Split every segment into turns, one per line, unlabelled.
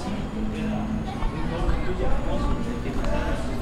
Thank you.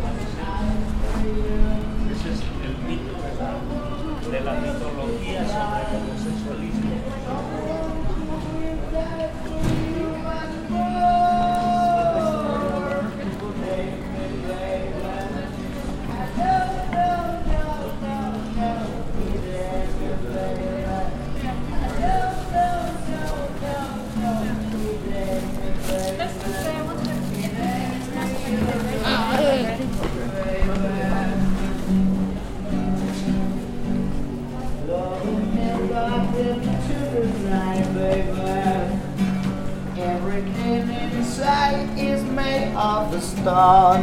Everything inside is made of the star.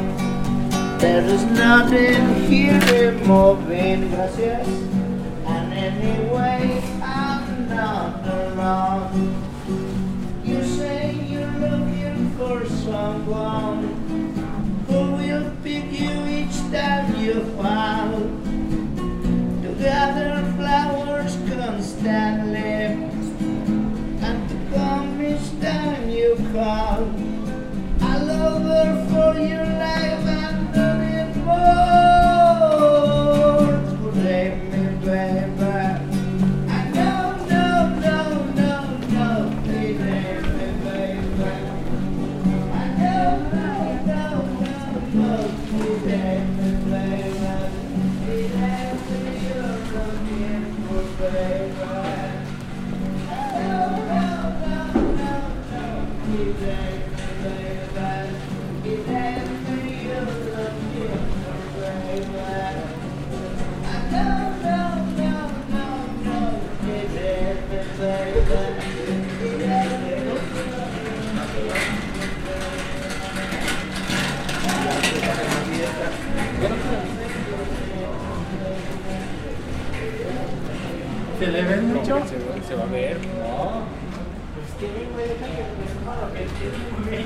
There is nothing here moving, gracias. And anyway, I'm not around. You say you're looking for someone time you fall. To gather flowers constantly and to come each time you call. I love her for your life and nothing more. Today, me, baby.
¿Se le ven mucho?
Se, se va a ver.
No. Pues que, güey, deja que me